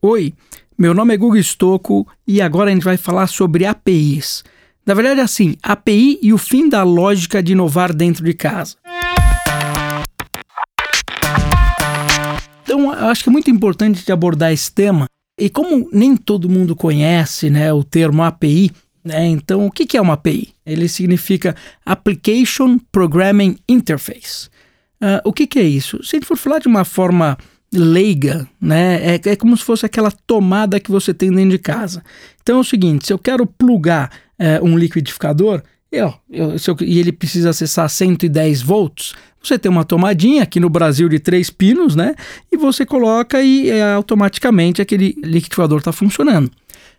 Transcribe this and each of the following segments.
Oi, meu nome é Guga Stocco e agora a gente vai falar sobre APIs. Na verdade, é assim, API e o fim da lógica de inovar dentro de casa. Então, eu acho que é muito importante de abordar esse tema. E como nem todo mundo conhece né, o termo API, né, então o que é uma API? Ele significa Application Programming Interface. Uh, o que, que é isso? Se a gente for falar de uma forma leiga, né? É, é como se fosse aquela tomada que você tem dentro de casa. Então é o seguinte: se eu quero plugar é, um liquidificador eu, eu, eu, e ele precisa acessar 110 volts, você tem uma tomadinha aqui no Brasil de três pinos, né? E você coloca e é, automaticamente aquele liquidificador está funcionando.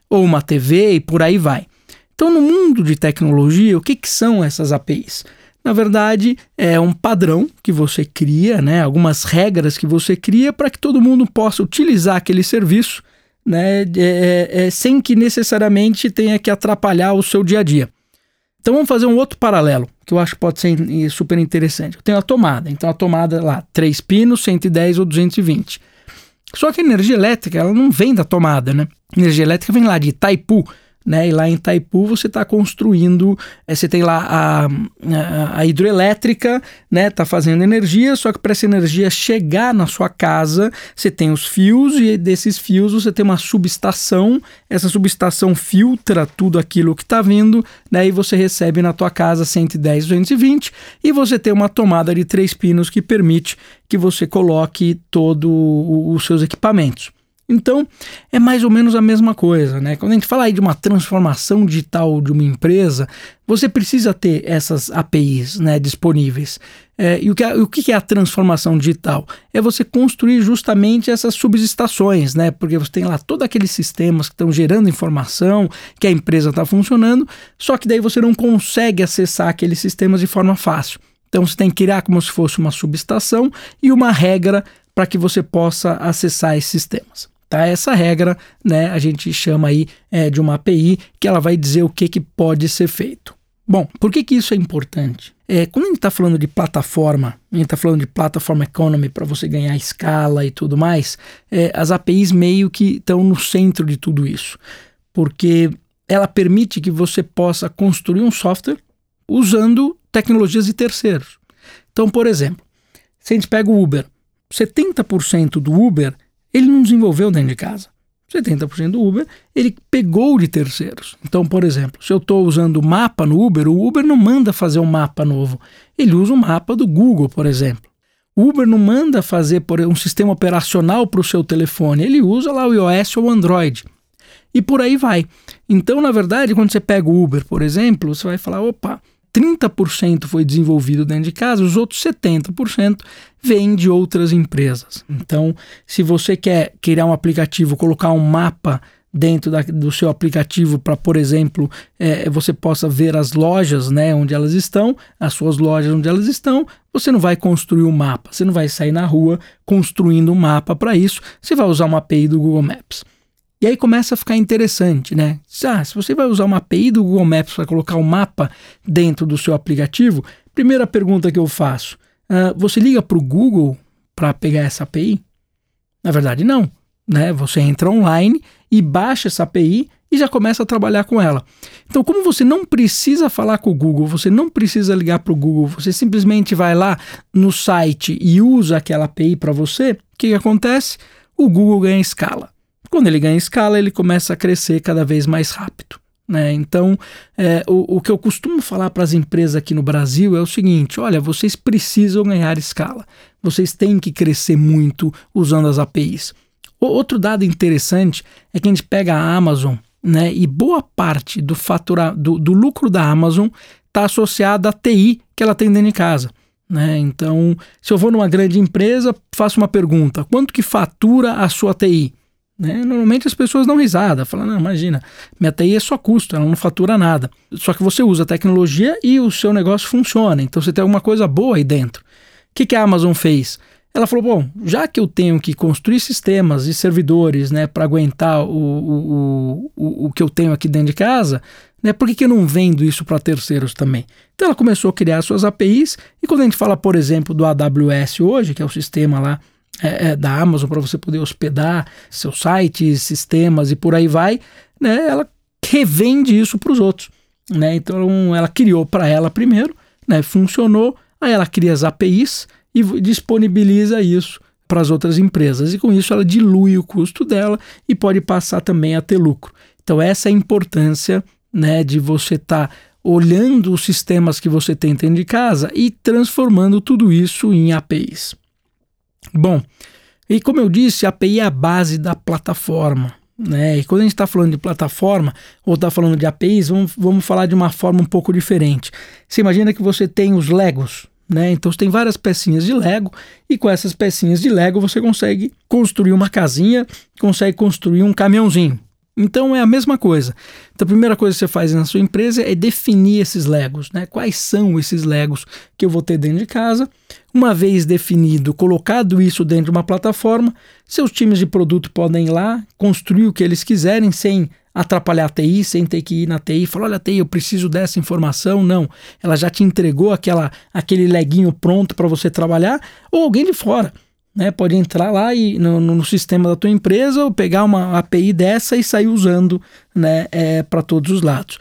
Ou uma TV e por aí vai. Então, no mundo de tecnologia, o que, que são essas APIs? Na verdade, é um padrão que você cria, né? algumas regras que você cria para que todo mundo possa utilizar aquele serviço né? É, é, é, sem que necessariamente tenha que atrapalhar o seu dia a dia. Então vamos fazer um outro paralelo que eu acho que pode ser super interessante. Eu tenho a tomada, então a tomada lá, 3 pinos, 110 ou 220. Só que a energia elétrica, ela não vem da tomada, né? A energia elétrica vem lá de Itaipu, né? E lá em Itaipu você está construindo, é, você tem lá a, a, hidroelétrica, né? Está fazendo energia, só que para essa energia chegar na sua casa, você tem os fios e desses fios você tem uma subestação. Essa subestação filtra tudo aquilo que está vindo, né? E você recebe na tua casa 110, 220 e você tem uma tomada de três pinos que permite que você coloque todos os seus equipamentos. Então, é mais ou menos a mesma coisa, né? Quando a gente fala aí de uma transformação digital de uma empresa, você precisa ter essas APIs né, disponíveis. É, e o que, é, o que é a transformação digital? É você construir justamente essas subestações, né? Porque você tem lá todos aqueles sistemas que estão gerando informação, que a empresa está funcionando, só que daí você não consegue acessar aqueles sistemas de forma fácil. Então você tem que criar como se fosse uma subestação e uma regra para que você possa acessar esses sistemas. Tá? Essa regra, né, a gente chama aí é, de uma API que ela vai dizer o que, que pode ser feito. Bom, por que, que isso é importante? É, quando a gente está falando de plataforma, a gente está falando de plataforma economy para você ganhar escala e tudo mais, é, as APIs meio que estão no centro de tudo isso, porque ela permite que você possa construir um software usando tecnologias de terceiros. Então, por exemplo, se a gente pega o Uber, 70% do Uber ele não desenvolveu dentro de casa. 70% do Uber ele pegou de terceiros. Então, por exemplo, se eu estou usando mapa no Uber, o Uber não manda fazer um mapa novo. Ele usa o um mapa do Google, por exemplo. O Uber não manda fazer por um sistema operacional para o seu telefone. Ele usa lá o iOS ou o Android. E por aí vai. Então, na verdade, quando você pega o Uber, por exemplo, você vai falar: opa, 30% foi desenvolvido dentro de casa, os outros 70% vêm de outras empresas. Então, se você quer criar um aplicativo, colocar um mapa dentro da, do seu aplicativo para, por exemplo, é, você possa ver as lojas, né, onde elas estão, as suas lojas onde elas estão, você não vai construir um mapa, você não vai sair na rua construindo um mapa para isso, você vai usar uma API do Google Maps. E aí começa a ficar interessante, né? Ah, se você vai usar uma API do Google Maps para colocar um mapa dentro do seu aplicativo, primeira pergunta que eu faço: uh, você liga para o Google para pegar essa API? Na verdade, não. Né? Você entra online e baixa essa API e já começa a trabalhar com ela. Então, como você não precisa falar com o Google, você não precisa ligar para o Google, você simplesmente vai lá no site e usa aquela API para você, o que, que acontece? O Google ganha escala. Quando ele ganha escala, ele começa a crescer cada vez mais rápido. Né? Então, é, o, o que eu costumo falar para as empresas aqui no Brasil é o seguinte: olha, vocês precisam ganhar escala, vocês têm que crescer muito usando as APIs. O, outro dado interessante é que a gente pega a Amazon né, e boa parte do, fatura, do, do lucro da Amazon está associada à TI que ela tem dentro de casa. Né? Então, se eu vou numa grande empresa, faço uma pergunta: quanto que fatura a sua TI? Né? Normalmente as pessoas dão risada, falam, não, imagina, minha TI é só custo, ela não fatura nada. Só que você usa a tecnologia e o seu negócio funciona, então você tem alguma coisa boa aí dentro. O que, que a Amazon fez? Ela falou, bom, já que eu tenho que construir sistemas e servidores né, para aguentar o, o, o, o que eu tenho aqui dentro de casa, né, por que, que eu não vendo isso para terceiros também? Então ela começou a criar suas APIs, e quando a gente fala, por exemplo, do AWS hoje, que é o sistema lá é, é, da Amazon para você poder hospedar seus sites, sistemas e por aí vai, né, ela revende isso para os outros. Né? Então ela criou para ela primeiro, né, funcionou, aí ela cria as APIs e disponibiliza isso para as outras empresas. E com isso ela dilui o custo dela e pode passar também a ter lucro. Então essa é a importância né, de você estar tá olhando os sistemas que você tem dentro de casa e transformando tudo isso em APIs. Bom, e como eu disse, a API é a base da plataforma. Né? E quando a gente está falando de plataforma ou está falando de APIs, vamos, vamos falar de uma forma um pouco diferente. Você imagina que você tem os Legos, né? Então você tem várias pecinhas de Lego e com essas pecinhas de Lego você consegue construir uma casinha, consegue construir um caminhãozinho. Então é a mesma coisa. Então a primeira coisa que você faz na sua empresa é definir esses Legos, né? Quais são esses Legos que eu vou ter dentro de casa? Uma vez definido, colocado isso dentro de uma plataforma, seus times de produto podem ir lá, construir o que eles quiserem sem atrapalhar a TI, sem ter que ir na TI e falar: olha, TI, eu preciso dessa informação. Não. Ela já te entregou aquela, aquele leguinho pronto para você trabalhar, ou alguém de fora né, pode entrar lá e no, no, sistema da tua empresa ou pegar uma API dessa e sair usando né, é, para todos os lados.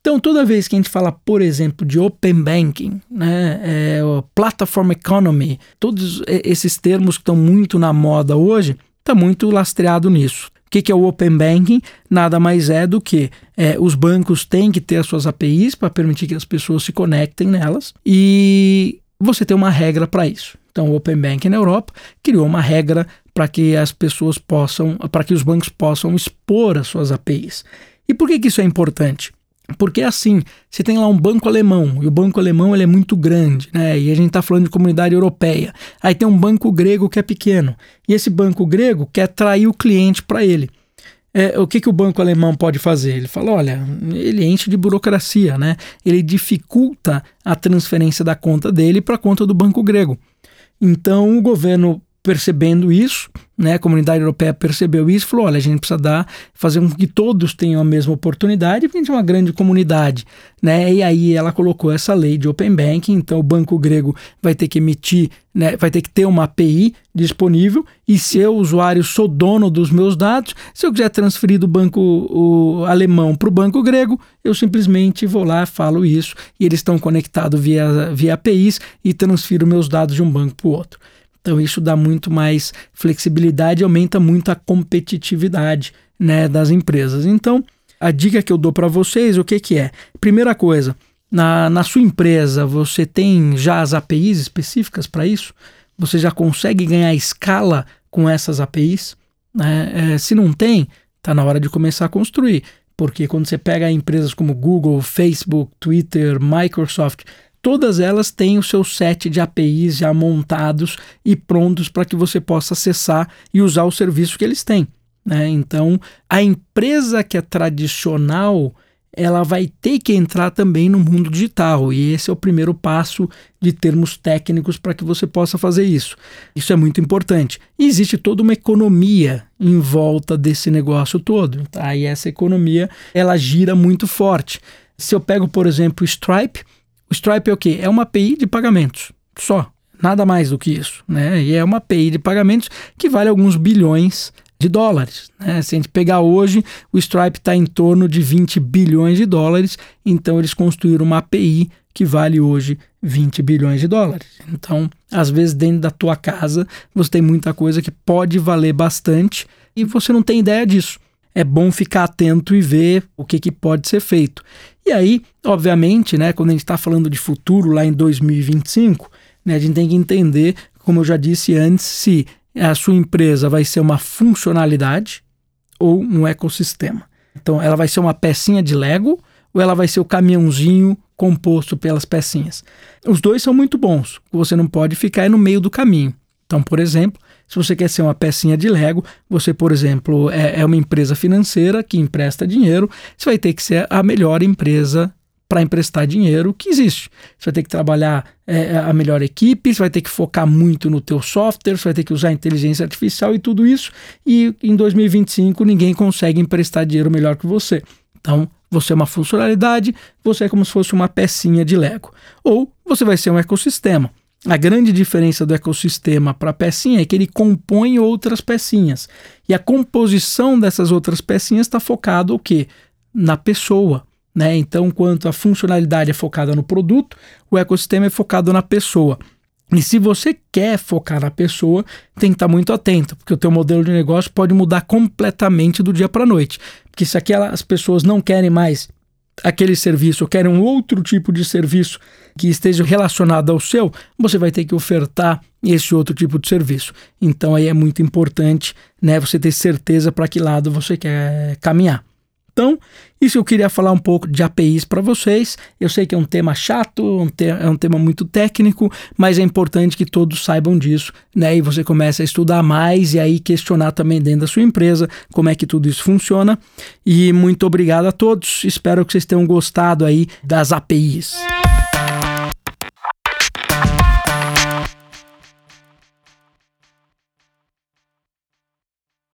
Então, toda vez que a gente fala, por exemplo, de Open Banking, né, é, Platform Economy, todos esses termos que estão muito na moda hoje, está muito lastreado nisso. O que, que é o Open Banking? Nada mais é do que é, os bancos têm que ter as suas APIs para permitir que as pessoas se conectem nelas e você tem uma regra para isso. Então, o Open Bank na Europa criou uma regra para que as pessoas possam, para que os bancos possam expor as suas APIs. E por que, que isso é importante? Porque assim, você tem lá um banco alemão, e o banco alemão ele é muito grande, né? E a gente está falando de comunidade europeia. Aí tem um banco grego que é pequeno, e esse banco grego quer atrair o cliente para ele. É, o que, que o banco alemão pode fazer? Ele fala: olha, ele enche de burocracia, né? Ele dificulta a transferência da conta dele para a conta do banco grego. Então o governo percebendo isso, né, a comunidade europeia percebeu isso, falou, olha, a gente precisa dar, fazer com que todos tenham a mesma oportunidade, porque a gente é uma grande comunidade, né, e aí ela colocou essa lei de Open Banking, então o banco grego vai ter que emitir, né, vai ter que ter uma API disponível, e se eu, usuário, sou dono dos meus dados, se eu quiser transferir do banco alemão para o banco grego, eu simplesmente vou lá, falo isso, e eles estão conectados via, via APIs e transfiro meus dados de um banco para o outro. Então isso dá muito mais flexibilidade e aumenta muito a competitividade né, das empresas. Então, a dica que eu dou para vocês, o que, que é? Primeira coisa, na, na sua empresa você tem já as APIs específicas para isso? Você já consegue ganhar escala com essas APIs? Né? É, se não tem, está na hora de começar a construir. Porque quando você pega empresas como Google, Facebook, Twitter, Microsoft, todas elas têm o seu set de APIs já montados e prontos para que você possa acessar e usar o serviço que eles têm. Né? Então, a empresa que é tradicional, ela vai ter que entrar também no mundo digital, e esse é o primeiro passo de termos técnicos para que você possa fazer isso. Isso é muito importante. E existe toda uma economia em volta desse negócio todo, tá? e essa economia ela gira muito forte. Se eu pego, por exemplo, Stripe, o Stripe é o quê? É uma API de pagamentos, só. Nada mais do que isso, né? E é uma API de pagamentos que vale alguns bilhões de dólares. Né? Se a gente pegar hoje, o Stripe está em torno de 20 bilhões de dólares, então eles construíram uma API que vale hoje 20 bilhões de dólares. Então, às vezes, dentro da tua casa, você tem muita coisa que pode valer bastante e você não tem ideia disso é bom ficar atento e ver o que, que pode ser feito. E aí, obviamente, né, quando a gente está falando de futuro lá em 2025, né, a gente tem que entender, como eu já disse antes, se a sua empresa vai ser uma funcionalidade ou um ecossistema. Então, ela vai ser uma pecinha de Lego ou ela vai ser o caminhãozinho composto pelas pecinhas. Os dois são muito bons, você não pode ficar no meio do caminho. Então, por exemplo, se você quer ser uma pecinha de Lego, você, por exemplo, é, é uma empresa financeira que empresta dinheiro, você vai ter que ser a melhor empresa para emprestar dinheiro que existe. Você vai ter que trabalhar é, a melhor equipe, você vai ter que focar muito no teu software, você vai ter que usar inteligência artificial e tudo isso. E em 2025 ninguém consegue emprestar dinheiro melhor que você. Então, você é uma funcionalidade, você é como se fosse uma pecinha de Lego. Ou você vai ser um ecossistema. A grande diferença do ecossistema para a pecinha é que ele compõe outras pecinhas. E a composição dessas outras pecinhas está focada o quê? Na pessoa. Né? Então, enquanto a funcionalidade é focada no produto, o ecossistema é focado na pessoa. E se você quer focar na pessoa, tem que estar muito atento, porque o teu modelo de negócio pode mudar completamente do dia para a noite. Porque se aquelas pessoas não querem mais aquele serviço ou querem um outro tipo de serviço que esteja relacionado ao seu, você vai ter que ofertar esse outro tipo de serviço. Então aí é muito importante, né, você ter certeza para que lado você quer caminhar. Então, isso eu queria falar um pouco de APIs para vocês. Eu sei que é um tema chato, um te é um tema muito técnico, mas é importante que todos saibam disso, né? E você comece a estudar mais e aí questionar também dentro da sua empresa como é que tudo isso funciona. E muito obrigado a todos. Espero que vocês tenham gostado aí das APIs.